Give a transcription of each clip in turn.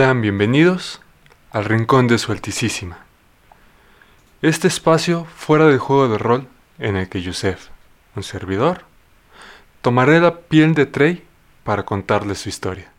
Sean bienvenidos al Rincón de Su Altísima. Este espacio fuera del juego de rol en el que Yusef, un servidor, tomaré la piel de Trey para contarle su historia.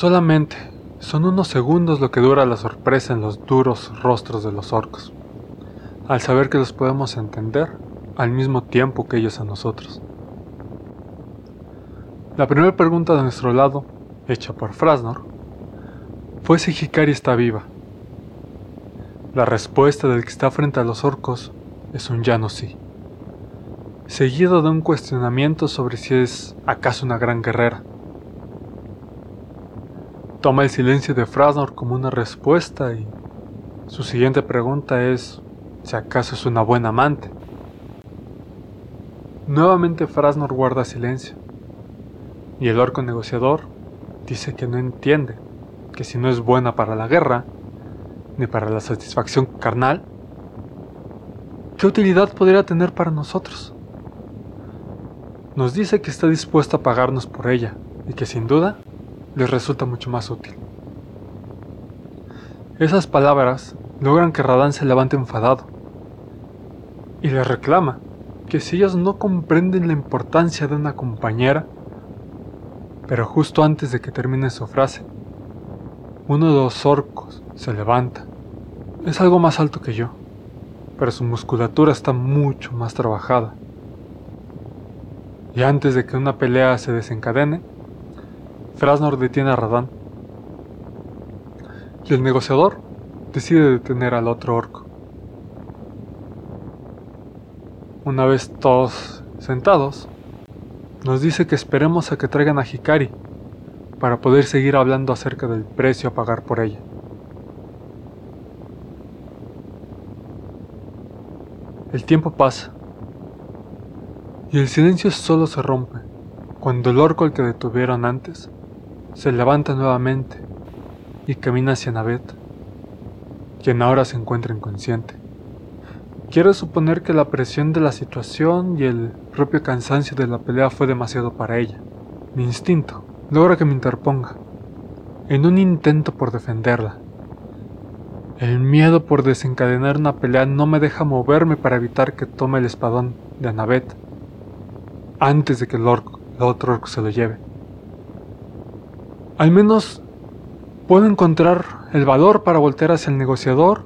Solamente son unos segundos lo que dura la sorpresa en los duros rostros de los orcos, al saber que los podemos entender al mismo tiempo que ellos a nosotros. La primera pregunta de nuestro lado, hecha por Frasnor, fue si Hikari está viva. La respuesta del que está frente a los orcos es un ya no sí, seguido de un cuestionamiento sobre si es acaso una gran guerrera toma el silencio de Frasnor como una respuesta y su siguiente pregunta es si acaso es una buena amante. Nuevamente Frasnor guarda silencio y el orco negociador dice que no entiende que si no es buena para la guerra ni para la satisfacción carnal, ¿qué utilidad podría tener para nosotros? Nos dice que está dispuesta a pagarnos por ella y que sin duda les resulta mucho más útil. Esas palabras logran que Radán se levante enfadado y le reclama que si ellos no comprenden la importancia de una compañera, pero justo antes de que termine su frase, uno de los orcos se levanta. Es algo más alto que yo, pero su musculatura está mucho más trabajada. Y antes de que una pelea se desencadene, Frasnor detiene a Radán. Y el negociador decide detener al otro orco. Una vez todos sentados, nos dice que esperemos a que traigan a Hikari para poder seguir hablando acerca del precio a pagar por ella. El tiempo pasa y el silencio solo se rompe cuando el orco al que detuvieron antes se levanta nuevamente y camina hacia Navet, quien ahora se encuentra inconsciente. Quiero suponer que la presión de la situación y el propio cansancio de la pelea fue demasiado para ella. Mi instinto logra que me interponga, en un intento por defenderla. El miedo por desencadenar una pelea no me deja moverme para evitar que tome el espadón de Anabet antes de que el, el otro orco se lo lleve. Al menos puedo encontrar el valor para voltear hacia el negociador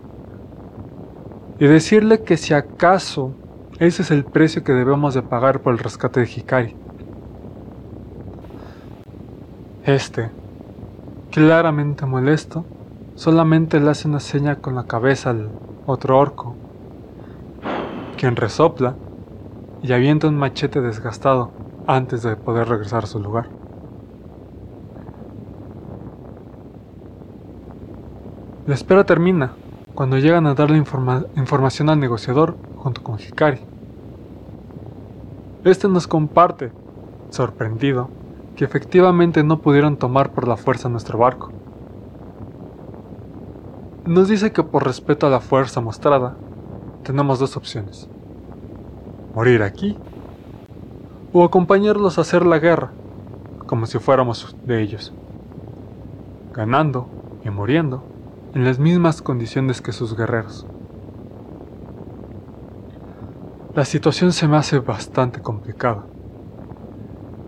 y decirle que si acaso ese es el precio que debemos de pagar por el rescate de Hikari. Este, claramente molesto, solamente le hace una seña con la cabeza al otro orco, quien resopla y avienta un machete desgastado antes de poder regresar a su lugar. La espera termina cuando llegan a darle información al negociador junto con Hikari. Este nos comparte, sorprendido, que efectivamente no pudieron tomar por la fuerza nuestro barco. Nos dice que por respeto a la fuerza mostrada, tenemos dos opciones. Morir aquí o acompañarlos a hacer la guerra, como si fuéramos de ellos, ganando y muriendo en las mismas condiciones que sus guerreros. La situación se me hace bastante complicada.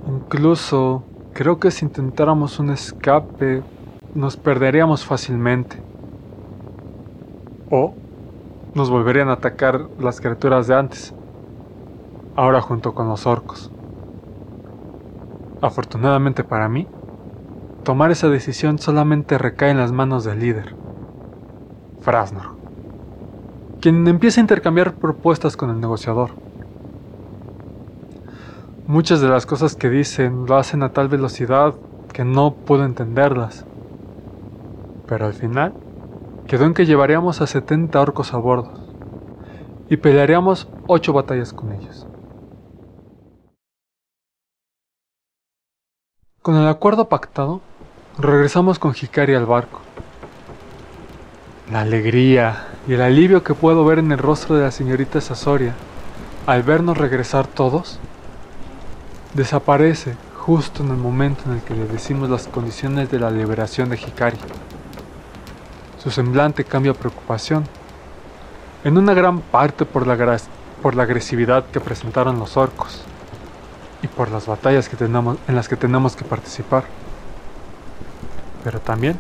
Incluso creo que si intentáramos un escape nos perderíamos fácilmente. O nos volverían a atacar las criaturas de antes, ahora junto con los orcos. Afortunadamente para mí, tomar esa decisión solamente recae en las manos del líder. Frasnor, quien empieza a intercambiar propuestas con el negociador. Muchas de las cosas que dicen lo hacen a tal velocidad que no puedo entenderlas. Pero al final, quedó en que llevaríamos a 70 orcos a bordo y pelearíamos 8 batallas con ellos. Con el acuerdo pactado, regresamos con Hikari al barco. La alegría y el alivio que puedo ver en el rostro de la señorita Sasoria al vernos regresar todos desaparece justo en el momento en el que le decimos las condiciones de la liberación de Hikari. Su semblante cambia a preocupación, en una gran parte por la, por la agresividad que presentaron los orcos y por las batallas que tenemos, en las que tenemos que participar, pero también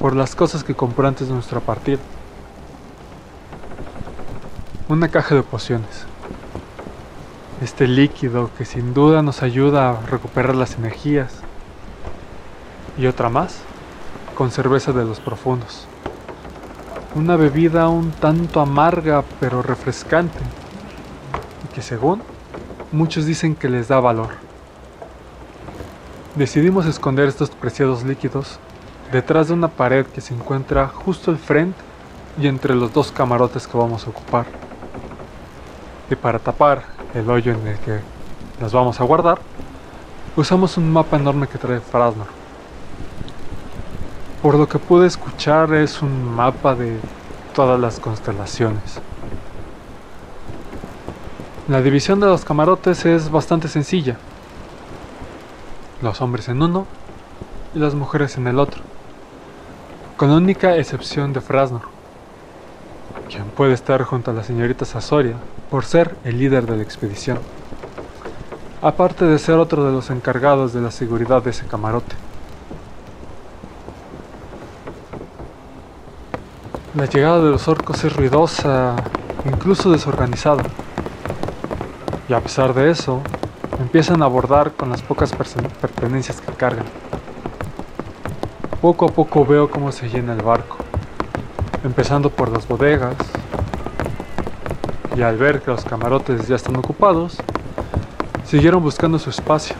por las cosas que compró antes de nuestra partida. Una caja de pociones. Este líquido que sin duda nos ayuda a recuperar las energías. Y otra más, con cerveza de los profundos. Una bebida un tanto amarga pero refrescante. Y que según muchos dicen que les da valor. Decidimos esconder estos preciados líquidos detrás de una pared que se encuentra justo al frente y entre los dos camarotes que vamos a ocupar. Y para tapar el hoyo en el que nos vamos a guardar, usamos un mapa enorme que trae Frasnor. Por lo que pude escuchar es un mapa de todas las constelaciones. La división de los camarotes es bastante sencilla. Los hombres en uno y las mujeres en el otro. Con única excepción de Frasnor, quien puede estar junto a la señorita Sasoria por ser el líder de la expedición. Aparte de ser otro de los encargados de la seguridad de ese camarote. La llegada de los orcos es ruidosa, incluso desorganizada. Y a pesar de eso, empiezan a abordar con las pocas pertenencias que cargan. Poco a poco veo cómo se llena el barco, empezando por las bodegas, y al ver que los camarotes ya están ocupados, siguieron buscando su espacio,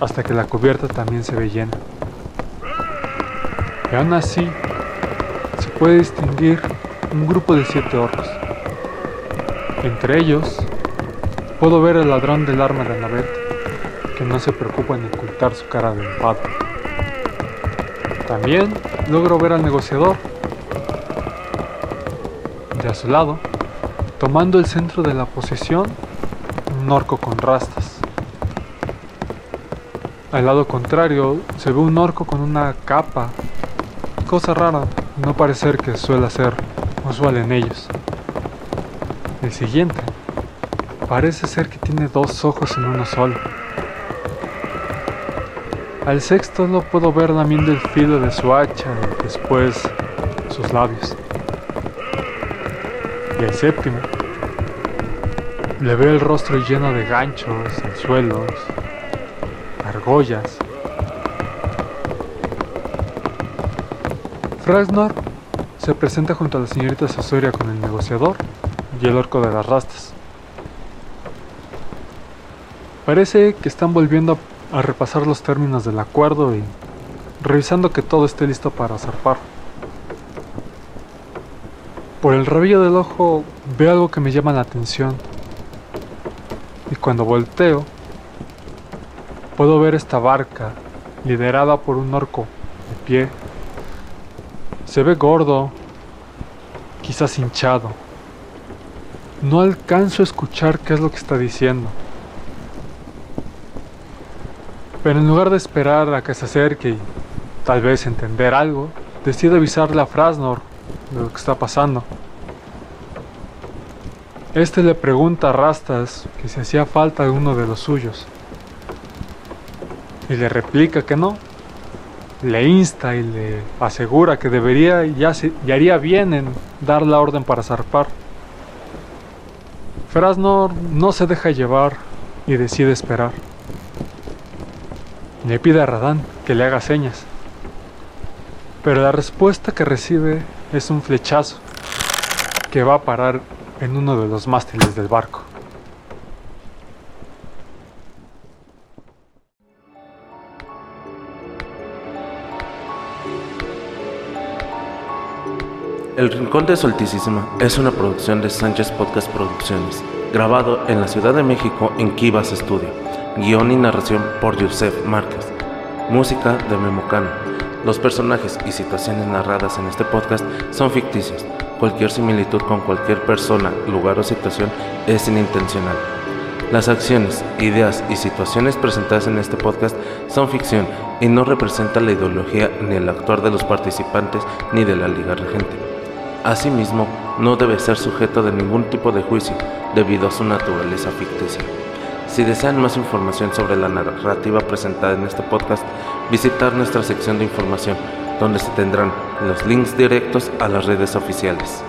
hasta que la cubierta también se ve llena. Y aún así, se puede distinguir un grupo de siete orcos. Entre ellos, Puedo ver al ladrón del arma de Annabeth, que no se preocupa en ocultar su cara de enfado. También logro ver al negociador, de a su lado, tomando el centro de la posición, un orco con rastas. Al lado contrario se ve un orco con una capa, cosa rara, no parecer que suele ser usual en ellos. El siguiente Parece ser que tiene dos ojos en uno solo. Al sexto lo puedo ver lamiendo el filo de su hacha y después sus labios. Y al séptimo le veo el rostro lleno de ganchos, anzuelos, argollas. Frasnor se presenta junto a la señorita Sasoria con el negociador y el orco de las rastas. Parece que están volviendo a repasar los términos del acuerdo y revisando que todo esté listo para zarpar. Por el rabillo del ojo veo algo que me llama la atención. Y cuando volteo, puedo ver esta barca liderada por un orco de pie. Se ve gordo, quizás hinchado. No alcanzo a escuchar qué es lo que está diciendo. Pero en lugar de esperar a que se acerque y tal vez entender algo, decide avisarle a Frasnor de lo que está pasando. Este le pregunta a Rastas que si hacía falta uno de los suyos. Y le replica que no. Le insta y le asegura que debería y, y haría bien en dar la orden para zarpar. Frasnor no se deja llevar y decide esperar le pide a Radán que le haga señas. Pero la respuesta que recibe es un flechazo que va a parar en uno de los mástiles del barco. El Rincón de Solticísima es una producción de Sánchez Podcast Producciones, grabado en la Ciudad de México en Kivas Studio. Guión y narración por Yusef Márquez. Música de Memocano. Los personajes y situaciones narradas en este podcast son ficticios. Cualquier similitud con cualquier persona, lugar o situación es inintencional. Las acciones, ideas y situaciones presentadas en este podcast son ficción y no representan la ideología ni el actuar de los participantes ni de la Liga Regente. Asimismo, no debe ser sujeto de ningún tipo de juicio debido a su naturaleza ficticia. Si desean más información sobre la narrativa presentada en este podcast, visitar nuestra sección de información, donde se tendrán los links directos a las redes oficiales.